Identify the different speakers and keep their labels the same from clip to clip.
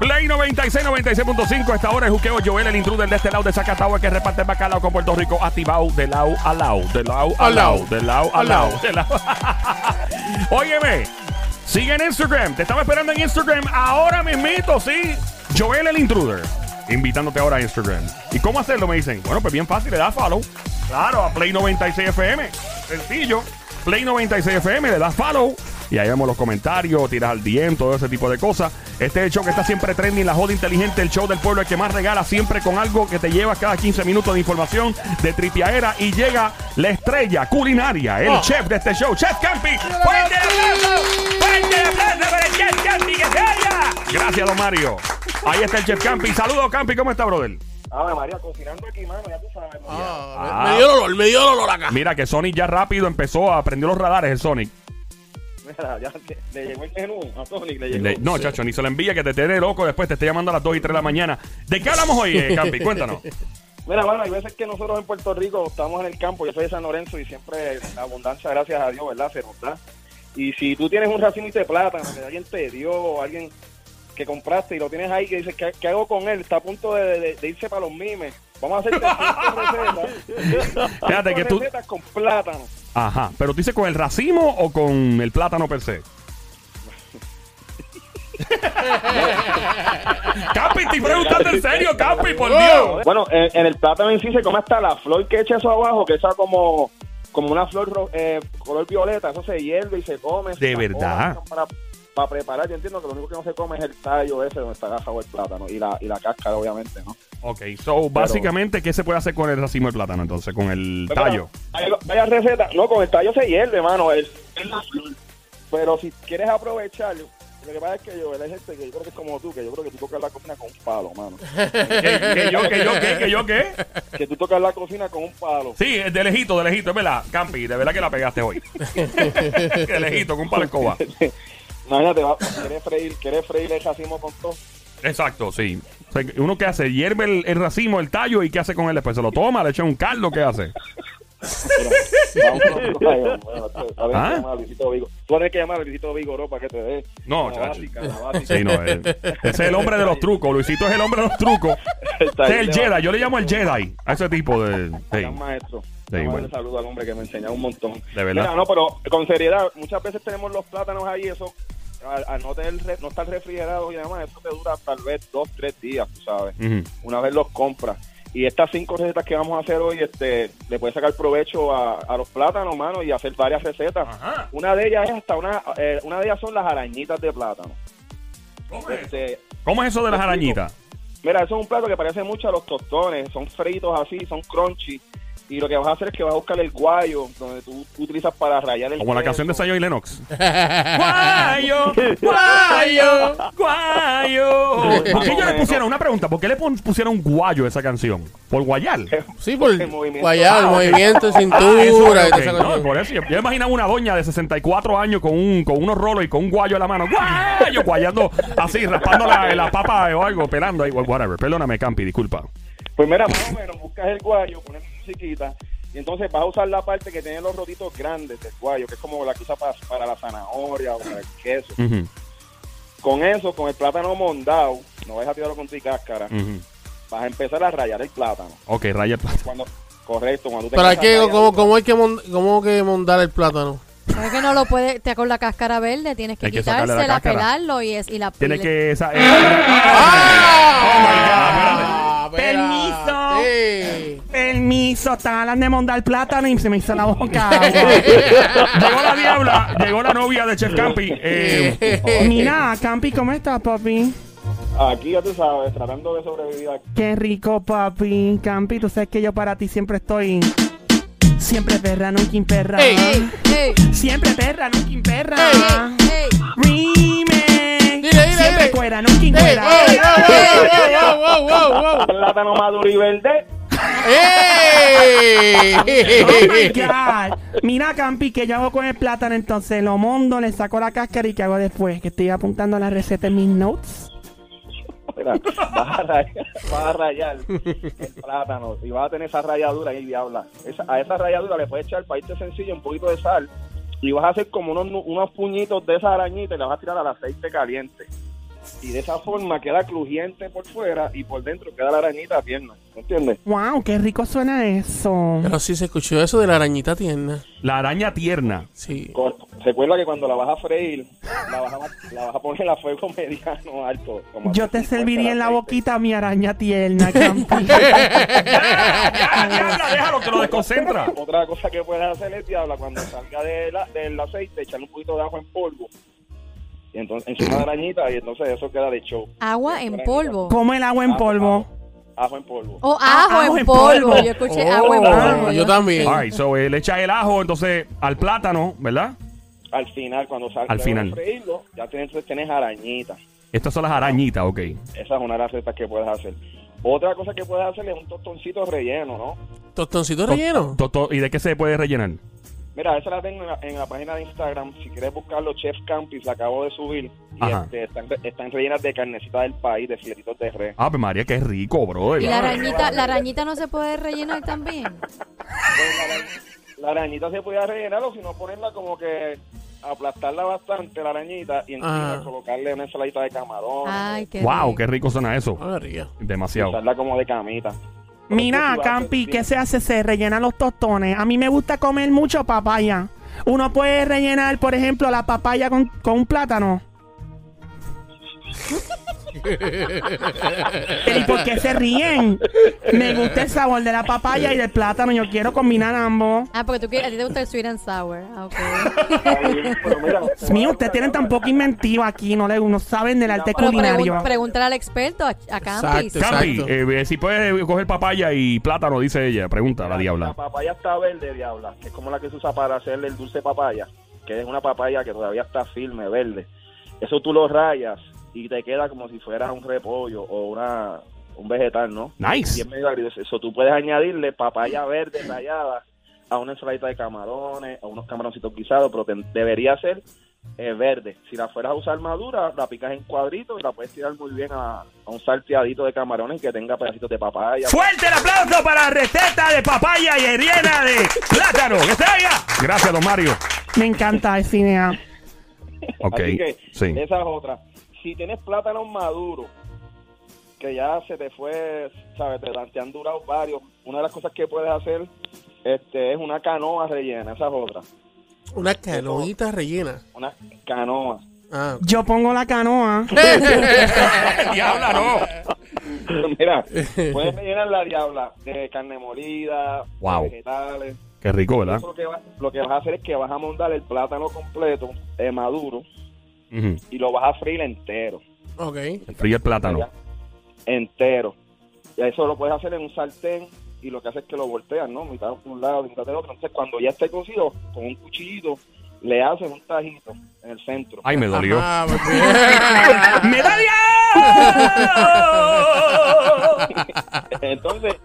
Speaker 1: Play 96, 96.5. Esta hora es Juqueo Joel, el intruder de este lado de Zacatau, el que reparte el bacalao con Puerto Rico, activado de lado a lado, de lado a lado, de lado a lado, de lado. Óyeme, sigue en Instagram. Te estaba esperando en Instagram ahora mismito, sí. Joel, el intruder. Invitándote ahora a Instagram. ¿Y cómo hacerlo? Me dicen. Bueno, pues bien fácil, le das follow. Claro, a Play 96 FM. Sencillo. Play 96 FM, le das follow. Y ahí vemos los comentarios, tiras al DM, todo ese tipo de cosas. Este es el show que está siempre trending, la joda inteligente, el show del pueblo, el que más regala siempre con algo que te lleva cada 15 minutos de información de tripiaera. Y llega la estrella culinaria, el chef de este show, Chef Campi. ¡Fuerte aplauso! ¡Fuerte aplauso para el Chef Campi, que se oiga! Gracias, don Mario. Ahí está el Chef Campi. Saludos, Campi. ¿Cómo está, brother?
Speaker 2: Ave María, cocinando aquí, mano, ya tú sabes. María.
Speaker 3: Ah, me, me dio el olor, me dio el olor acá.
Speaker 1: Mira que Sonic ya rápido empezó a prender los radares, el Sonic.
Speaker 2: Mira, ya le, le llegó el menú a Sonic, le llegó.
Speaker 1: Le- no, chacho, ni se lo envía que te tiene loco después, te esté llamando a las 2 y 3 de la mañana. ¿De qué hablamos hoy, eh, Campi? Cuéntanos.
Speaker 2: Mira, bueno, hay veces que nosotros en Puerto Rico estamos en el campo, yo soy de San Lorenzo y siempre la abundancia, gracias a Dios, ¿verdad? Se nos da. Y si tú tienes un racimito de plátano que alguien te dio o alguien que compraste y lo tienes ahí que dices, ¿qué, qué hago con él? Está a punto de, de- de irse para los mimes. Vamos a hacerte cinco recetas.
Speaker 1: Fíjate que tú-
Speaker 2: recetas con plátano.
Speaker 1: Ajá, pero tú dices con el racimo o con el plátano per se. Campi, estoy preguntando en serio, Campi, por Dios.
Speaker 2: Bueno, en, en el plátano en sí se come hasta la flor que echa eso abajo, que esa como, como una flor ro- eh, color violeta, eso se hierve y se come.
Speaker 1: ¿De
Speaker 2: se
Speaker 1: verdad?
Speaker 2: come Para, para preparar, yo entiendo que lo único que no se come es el tallo ese donde está agajado el plátano y la, y la cáscara, obviamente, ¿no?
Speaker 1: Ok, so básicamente, ¿qué se puede hacer con el racimo de plátano entonces? Con el tallo.
Speaker 2: Hay varias recetas. No, con el tallo se hierve, mano. Es, es la flor. Pero si quieres aprovecharlo, lo que pasa es que yo, hay gente que yo creo que es como tú, que yo creo que tú tocas la cocina con un palo, mano.
Speaker 1: ¿Qué, qué yo, qué yo, qué, qué yo, qué?
Speaker 2: que tú tocas la cocina con un palo.
Speaker 1: Sí, de lejito, de lejito, es verdad. Campi, de verdad que la pegaste hoy. de lejito, con un palo escoba.
Speaker 2: Imagínate, va, quieres freír, quieres freír el racimo con todo.
Speaker 1: Exacto, sí. O sea, ¿Uno qué hace? Hierve el, el racimo, el tallo, ¿y qué hace con él después? ¿Se lo toma? ¿Le echa un caldo? ¿Qué hace?
Speaker 2: Tú
Speaker 1: ¿Ah?
Speaker 2: que. Tú tienes que llamar a Luisito Vigoró para que te dé.
Speaker 1: No,
Speaker 2: la
Speaker 1: chacho.
Speaker 2: básica, la básica.
Speaker 1: Sí, no, eh, ese es el hombre de los trucos. Luisito es el hombre de los trucos.
Speaker 2: Está
Speaker 1: es el Jedi. Yo le llamo el Jedi a ese tipo de.
Speaker 2: Gran maestro.
Speaker 1: Sí, bueno.
Speaker 2: saludo al hombre que me enseña un montón.
Speaker 1: De verdad.
Speaker 2: Mira, no, pero con seriedad, muchas veces tenemos los plátanos ahí, eso, al, al no, tener, no estar refrigerados y demás, eso te dura tal vez dos, tres días, tú sabes, una vez los compras. Y estas cinco recetas que vamos a hacer hoy, este, le puedes sacar provecho a, a los plátanos, mano, y hacer varias recetas.
Speaker 1: Ajá.
Speaker 2: Una de ellas es hasta una, eh, una de ellas son las arañitas de plátano.
Speaker 1: ¿Cómo es?
Speaker 2: Este,
Speaker 1: ¿Cómo es eso de las arañitas?
Speaker 2: Mira, eso es un plato que parece mucho a los tostones. Son fritos así, son crunchy. Y lo que vas a hacer es que vas a buscar el guayo, donde tú utilizas para rayar el
Speaker 1: Como la canción de Sayo y Lennox. Guayo, guayo, guayo. ¿Por qué ellos le pusieron una pregunta? ¿Por qué le pusieron guayo a esa canción? ¿Por guayal?
Speaker 3: Sí, por
Speaker 2: El movimiento. Ah,
Speaker 3: movimiento,
Speaker 1: Ah, eso,
Speaker 3: cintura y
Speaker 1: ok,
Speaker 3: toda esa
Speaker 1: no, por eso yo, yo imaginaba una doña de 64 años con un con unos rolos y con un guayo en la mano. Guayo, guayando así, raspando la, la papa o algo, pelando ahí, whatever. Perdóname, Campi, disculpa.
Speaker 2: Pues mira, más o menos, buscas el guayo, pones musiquita. Y entonces vas a usar la parte que tiene los roditos grandes del guayo, que es como la que usa para, para la zanahoria o para el queso. Con eso, con el plátano mondado, no vas a tirarlo con tu cáscara, vas a empezar a rayar el plátano.
Speaker 1: Ok, raya el plato.
Speaker 2: Cuando, correcto, cuando tú
Speaker 3: que,
Speaker 2: esa
Speaker 3: ¿cómo, cómo hay que, mon- cómo que mondar el plátano?
Speaker 4: ¿Sabes que no lo puede, te con la cáscara verde, tienes que
Speaker 1: Hay que la
Speaker 4: quitársela, pelarlo y, es, y la
Speaker 1: Tiene
Speaker 4: le-
Speaker 1: que. Esa,
Speaker 3: ¡Ah!
Speaker 1: Permiso.
Speaker 3: Sí.
Speaker 1: Permiso, estaba hablando de mondar plátano y se me hizo la boca. llegó la diabla, llegó la novia de Chef Campi. Eh, mira, Campi, ¿cómo estás, papi?
Speaker 2: Aquí ya tú sabes, tratando de sobrevivir aquí.
Speaker 1: Qué rico, papi. Campi, tú sabes que yo para ti siempre estoy. Siempre perra, nunca imperra. Siempre perra, nunca imperra. Remix.
Speaker 3: Dile, dile,
Speaker 1: Siempre
Speaker 3: dile.
Speaker 1: cuera, nunca
Speaker 3: ¡Ey!
Speaker 1: imperra.
Speaker 3: ¡Ey! ¡Wow, wow, wow, wow, wow!
Speaker 2: Plátano maduro y verde.
Speaker 3: ¡Ey!
Speaker 1: Oh my God. Mira, Campi, que yo hago con el plátano, entonces lo mondo, le saco la cáscara y ¿qué hago después? Que estoy apuntando la receta en mis notes.
Speaker 2: Mira, vas a rayar, vas a rayar el plátano y vas a tener esa ralladura ahí, diabla. Esa- a esa ralladura le puedes echar para irte sencillo un poquito de sal y vas a hacer como unos, unos puñitos de esa arañita y la vas a tirar al aceite caliente. Y de esa forma queda crujiente por fuera y por dentro queda la arañita tierna. ¿Me entiendes?
Speaker 5: Wow, qué rico suena eso.
Speaker 3: Pero sí se escuchó eso de la arañita tierna.
Speaker 1: La araña tierna.
Speaker 3: Sí.
Speaker 2: Cor- Recuerda que cuando la vas a freír, la vas a, la vas a poner a fuego mediano alto. como
Speaker 5: Yo te
Speaker 2: 150
Speaker 5: serviría en la boquita mi araña tierna, Campi.
Speaker 1: Ya, diabla, déjalo que lo desconcentra.
Speaker 2: Otra cosa que puedes hacer es, diabla, cuando salga de la- del aceite, echarle un poquito de ajo en polvo. Y entonces, encima de la arañita, y entonces eso queda de show.
Speaker 4: Agua en polvo.
Speaker 5: Como el agua en polvo.
Speaker 2: Ajo en polvo.
Speaker 4: O
Speaker 5: Ah,
Speaker 4: ajo,
Speaker 5: ajo
Speaker 4: en
Speaker 5: en
Speaker 4: polvo.
Speaker 5: polvo.
Speaker 4: Yo escuché
Speaker 3: Oh,
Speaker 4: agua en polvo.
Speaker 3: yo también.
Speaker 1: All right, so, eh, le echa el ajo entonces al plátano, ¿verdad?
Speaker 2: Al final, cuando salga
Speaker 1: Al final.
Speaker 2: freírlo, ya tienes, tienes arañita.
Speaker 1: Estas son las arañitas, ok.
Speaker 2: Esa es una de las recetas que puedes hacer. Otra cosa que puedes hacer es un tostoncito relleno, ¿no?
Speaker 3: Tostoncito relleno.
Speaker 1: To- to- ¿Y de qué se puede rellenar?
Speaker 2: Mira, esa la tengo en la, en la página de Instagram. Si quieres buscarlo, Chef Campis, la acabo de subir. Y este, están, están rellenas de carnecita del país, de filetitos de res.
Speaker 1: Ave María, qué rico, bro.
Speaker 4: Y la arañita, la arañita no se puede rellenar también.
Speaker 2: Pues la, arañ- la arañita se podía rellenar o si no ponerla como que aplastarla bastante la arañita y encima
Speaker 3: Ah.
Speaker 2: colocarle una ensaladita de camarón.
Speaker 4: Ay, qué
Speaker 1: Wow,
Speaker 4: rico.
Speaker 1: qué rico suena eso.
Speaker 3: María.
Speaker 1: Demasiado.
Speaker 2: usarla como de camita.
Speaker 5: Mira, Campi, ¿qué se hace? Se rellenan los tostones. A mí me gusta comer mucho papaya. Uno puede rellenar, por ejemplo, la papaya con, con un plátano. ¿Y por qué se ríen? Me gusta el sabor de la papaya y del plátano. Yo quiero combinar ambos.
Speaker 4: Ah, porque tú quieres, a ti te gusta el sweet and sour. Ah, ok.
Speaker 2: Ay, pero mira,
Speaker 5: Dios mío, ustedes tienen tan poca inventiva aquí. No, le, no saben del arte
Speaker 4: Pero
Speaker 5: culinario.
Speaker 4: pregun- pregúntale al experto, a, a Campis.
Speaker 3: Exacto.
Speaker 1: Campi, eh, si puedes coger papaya y plátano, dice ella. Pregunta la
Speaker 2: La
Speaker 1: diabla.
Speaker 2: papaya está verde, diabla, que es como la que se usa para hacerle el dulce papaya, que es una papaya que todavía está firme, verde. Eso tú lo rayas y te queda como si fuera un repollo o una un vegetal, ¿no? Y
Speaker 1: Nice.
Speaker 2: es medio agridulce. Eso tú puedes añadirle papaya verde rayada a una ensaladita de camarones, a unos camaroncitos guisados, pero te- debería ser eh, verde. Si la fueras a usar madura, la picas en cuadritos y la puedes tirar muy bien a, a un salteadito de camarones que tenga pedacitos de papaya.
Speaker 1: Fuerte el aplauso para la receta de papaya y heriena de plátano. ¡Que se oiga! Gracias, don Mario.
Speaker 5: Me encanta esa idea.
Speaker 1: Ok.
Speaker 2: Así que
Speaker 1: Sí.
Speaker 2: esa es otra. Si tienes plátanos maduros, que ya se te fue, sabes, te, te han durado varios, una de las cosas que puedes hacer este, es una canoa rellena, esa es otra.
Speaker 3: Una canoita rellena.
Speaker 2: Una canoa.
Speaker 3: Ah,
Speaker 5: Yo pongo la canoa.
Speaker 1: Diabla, no.
Speaker 2: Mira, puedes rellenar la diabla de carne molida,
Speaker 1: Wow.
Speaker 2: de vegetales.
Speaker 1: Qué rico, ¿verdad?
Speaker 2: Lo, que va- lo que vas a hacer es que vas a montar el plátano completo, eh, maduro, Y lo vas a freír entero.
Speaker 3: ok.
Speaker 1: Fríe el plátano.
Speaker 2: entero. Y eso lo puedes hacer en un sartén y lo que hace es que lo volteas, ¿no? Mitad de un lado, mitad del otro. Entonces, cuando ya esté cocido, con un cuchillito, le haces un tajito en el centro.
Speaker 1: Ay, me dolió.
Speaker 3: Ah, bien.
Speaker 1: ¡Medalla!
Speaker 2: Entonces,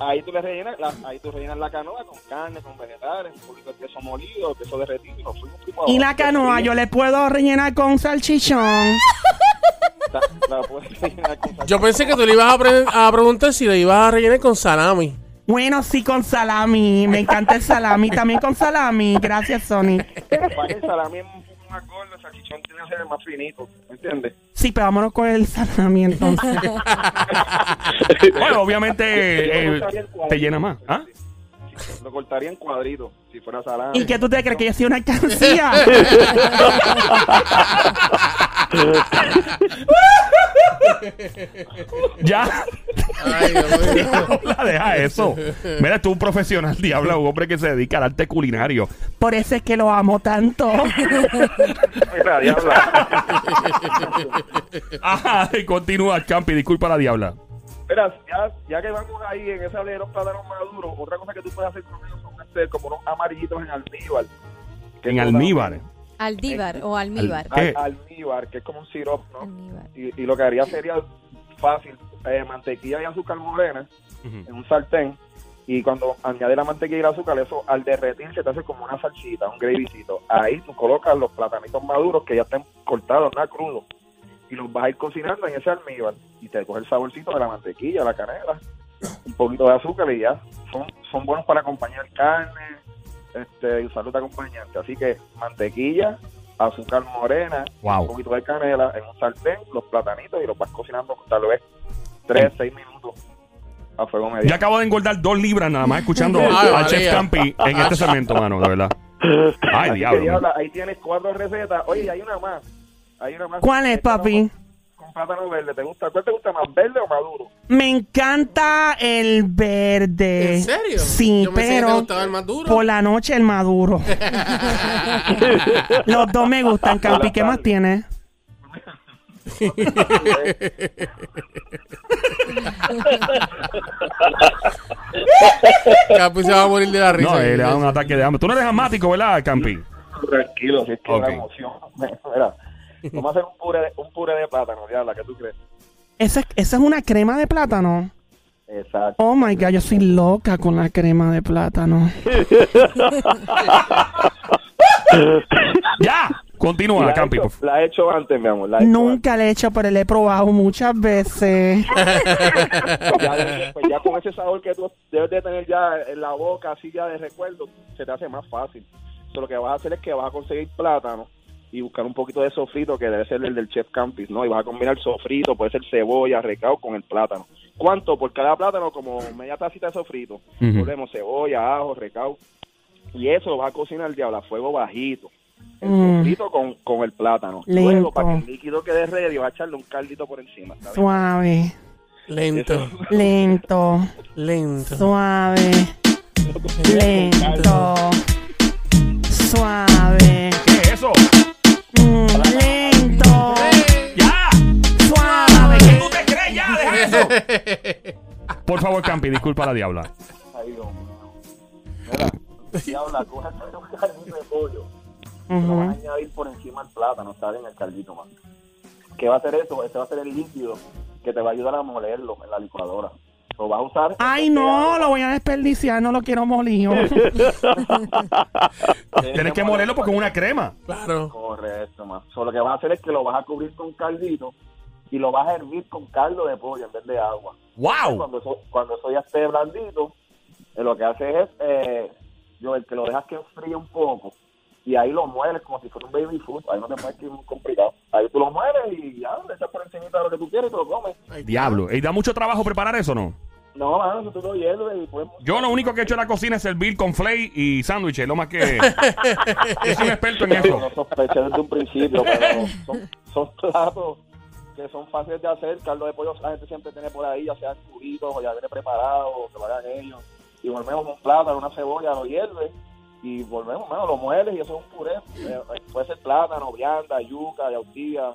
Speaker 2: ahí tú le rellenas, la, ahí tú rellenas la canoa con carne, con vegetales, un poquito de queso molido, queso derretido y fuimos
Speaker 5: Y la canoa yo le puedo rellenar con salchichón.
Speaker 2: La, la puedes rellenar con salsa.
Speaker 3: Yo pensé que tú le ibas a, pre- a preguntar si le ibas a rellenar con salami.
Speaker 5: Bueno, sí, con salami. Me encanta el salami. También con salami. Gracias, Sony.
Speaker 2: Salami más finito, ¿me entiendes?
Speaker 5: Sí, pero vámonos con el salami entonces.
Speaker 1: Bueno, obviamente eh, te llena más. ¿Ah?
Speaker 2: Lo cortaría en cuadritos, si fuera salami.
Speaker 5: ¿Y qué tú te crees que yo soy una cancilla?
Speaker 1: Ya.
Speaker 3: Ay, Dios mío.
Speaker 1: Diabla, deja eso. Mira, tú un profesional, diabla, un hombre que se dedica al arte culinario.
Speaker 5: Por eso es que lo amo tanto.
Speaker 2: Mira, diabla.
Speaker 1: Ajá, y continúa, Campi, disculpa la diabla.
Speaker 2: Mira, ya, ya que vamos ahí en esa de los plátanos maduros, otra cosa que tú puedes hacer con ellos son este, como unos amarillitos en almíbar. Que
Speaker 1: En almíbar.
Speaker 4: Aldíbar o almíbar.
Speaker 1: ¿Qué?
Speaker 2: Al, almíbar, que es como un sirope, ¿no?
Speaker 4: Almíbar.
Speaker 2: Y, y lo que haría sería fácil, eh, mantequilla y azúcar morena en un sartén. Y cuando añades la mantequilla y el azúcar, eso al derretir se te hace como una salsita, un gravycito. Ahí tú colocas los platanitos maduros que ya estén cortados, nada crudo. Y los vas a ir cocinando en ese almíbar. Y te coge el saborcito de la mantequilla, la canela, un poquito de azúcar y ya. Son, son buenos para acompañar carne, este, y usarlo de acompañante. Así que mantequilla, azúcar morena,
Speaker 1: Wow.
Speaker 2: un poquito de canela en un sartén, los platanitos y los vas cocinando tal vez 3, 6 minutos a fuego medio.
Speaker 1: Ya acabo de engordar dos libras nada más escuchando
Speaker 3: Ay,
Speaker 1: al Chef. Campi en este segmento, mano, de verdad. Ay, diablo.
Speaker 2: ahí tienes cuatro recetas. Oye, hay una más. Hay una más.
Speaker 5: ¿Cuál es, papi?
Speaker 2: Con plátano verde. ¿Te gusta? ¿Cuál te gusta más, verde o maduro?
Speaker 5: Me encanta el verde.
Speaker 3: ¿En serio?
Speaker 5: Sí,
Speaker 3: Yo pensé que te
Speaker 5: pero
Speaker 3: gustaba el más duro.
Speaker 5: por la noche el maduro. Los dos me gustan, Campi. ¿Qué más tienes?
Speaker 3: Capi se va a morir de la risa.
Speaker 1: No, eh, le da un ataque de hambre. Tú no eres asmático, ¿verdad, Campi?
Speaker 2: Tranquilo, si es que
Speaker 1: Ok.
Speaker 2: una emoción. Mira, vamos a hacer un puré, de- un puré de plátano, diabla, ¿qué tú crees?
Speaker 5: ¿Esa, esa es una crema de plátano.
Speaker 2: Exacto.
Speaker 5: Oh my god, yo soy loca con la crema de plátano.
Speaker 1: ¡Ya! Continúa,
Speaker 2: la, he
Speaker 1: Campi.
Speaker 2: hecho, la he hecho antes, mi amor. La he
Speaker 5: Nunca le he hecho, pero le he probado muchas veces.
Speaker 2: Ya, pues ya con ese sabor que tú debes de tener ya en la boca, así ya de recuerdo, se te hace más fácil. Entonces, lo que vas a hacer es que vas a conseguir plátano y buscar un poquito de sofrito, que debe ser el del Chef Campis, ¿no? Y vas a combinar sofrito, puede ser cebolla, recao con el plátano. ¿Cuánto? Por cada plátano, como media tacita de sofrito. Volvemos cebolla, ajo, recao. Y eso lo vas a cocinar diablo a fuego bajito. El
Speaker 5: Mm.
Speaker 2: sofrito con, con el plátano.
Speaker 5: Lento.
Speaker 2: Luego, para que el líquido quede ready, vas a echarle un caldito por encima.
Speaker 5: Suave,
Speaker 3: Lento,
Speaker 5: lento,
Speaker 3: lento.
Speaker 5: suave, lento, suave,
Speaker 1: Por favor, Campi, disculpa a la diabla.
Speaker 2: Ay, Dios mío. Mira, diabla, coge un caldito de pollo. Lo vas a añadir por encima del plátano, está bien el caldito más. ¿Qué va a hacer eso? Este va a ser el líquido que te va a ayudar a molerlo en la licuadora. Lo vas a usar.
Speaker 5: Ay, no, lo voy a desperdiciar, no lo quiero molido.
Speaker 1: Tienes que molerlo porque es una crema.
Speaker 3: Claro.
Speaker 2: Correcto, más. So, lo que vas a hacer es que lo vas a cubrir con caldito y lo vas a hervir con caldo de pollo en vez de agua.
Speaker 1: ¡Wow!
Speaker 2: Cuando eso, cuando eso ya esté blandito, eh, lo que haces es, eh, yo, el que lo dejas que enfríe un poco y ahí lo mueles como si fuera un baby food. Ahí no te puedes ir muy complicado. Ahí tú lo mueles y ya, le echas por encima de lo que tú quieres y te lo comes.
Speaker 1: Diablo. ¿Y da mucho trabajo preparar eso no?
Speaker 2: No, mano, eso tú lo hierves y pues...
Speaker 1: Yo lo único que he hecho en la cocina es servir con flay y sándwiches, lo más que... Yo soy un experto en eso.
Speaker 2: No sospeché desde un principio, pero son, son platos son fáciles de hacer. Caldo de pollo la gente siempre tiene por ahí, ya sean cubitos o ya viene preparado, o que lo ellos. Y volvemos un plátano, una cebolla, lo hierves y volvemos, bueno, lo mueles y eso es un puré. Eh, puede ser plátano, vianda, yuca, yautía.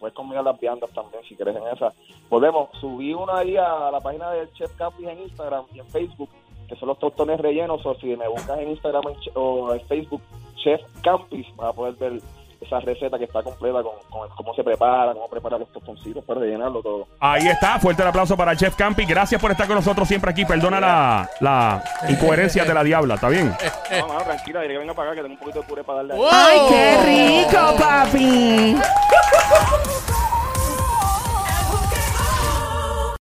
Speaker 2: Puedes combinar las viandas también si quieres en esa. Volvemos, subí una ahí a la página del Chef Campis en Instagram y en Facebook, que son los tostones rellenos. O si me buscas en Instagram o en Facebook, Chef Campis, vas a poder ver esa receta que está completa con, con cómo se prepara, cómo prepara los tostoncitos para rellenarlo todo.
Speaker 1: Ahí está, fuerte el aplauso para Chef Campi. Gracias por estar con nosotros siempre aquí. Perdona la, la incoherencia de la diabla, ¿está bien?
Speaker 2: No, no, tranquila, dile que venga para acá que tengo un poquito de puré para darle. ahí.
Speaker 5: ¡Ay, qué rico, papi!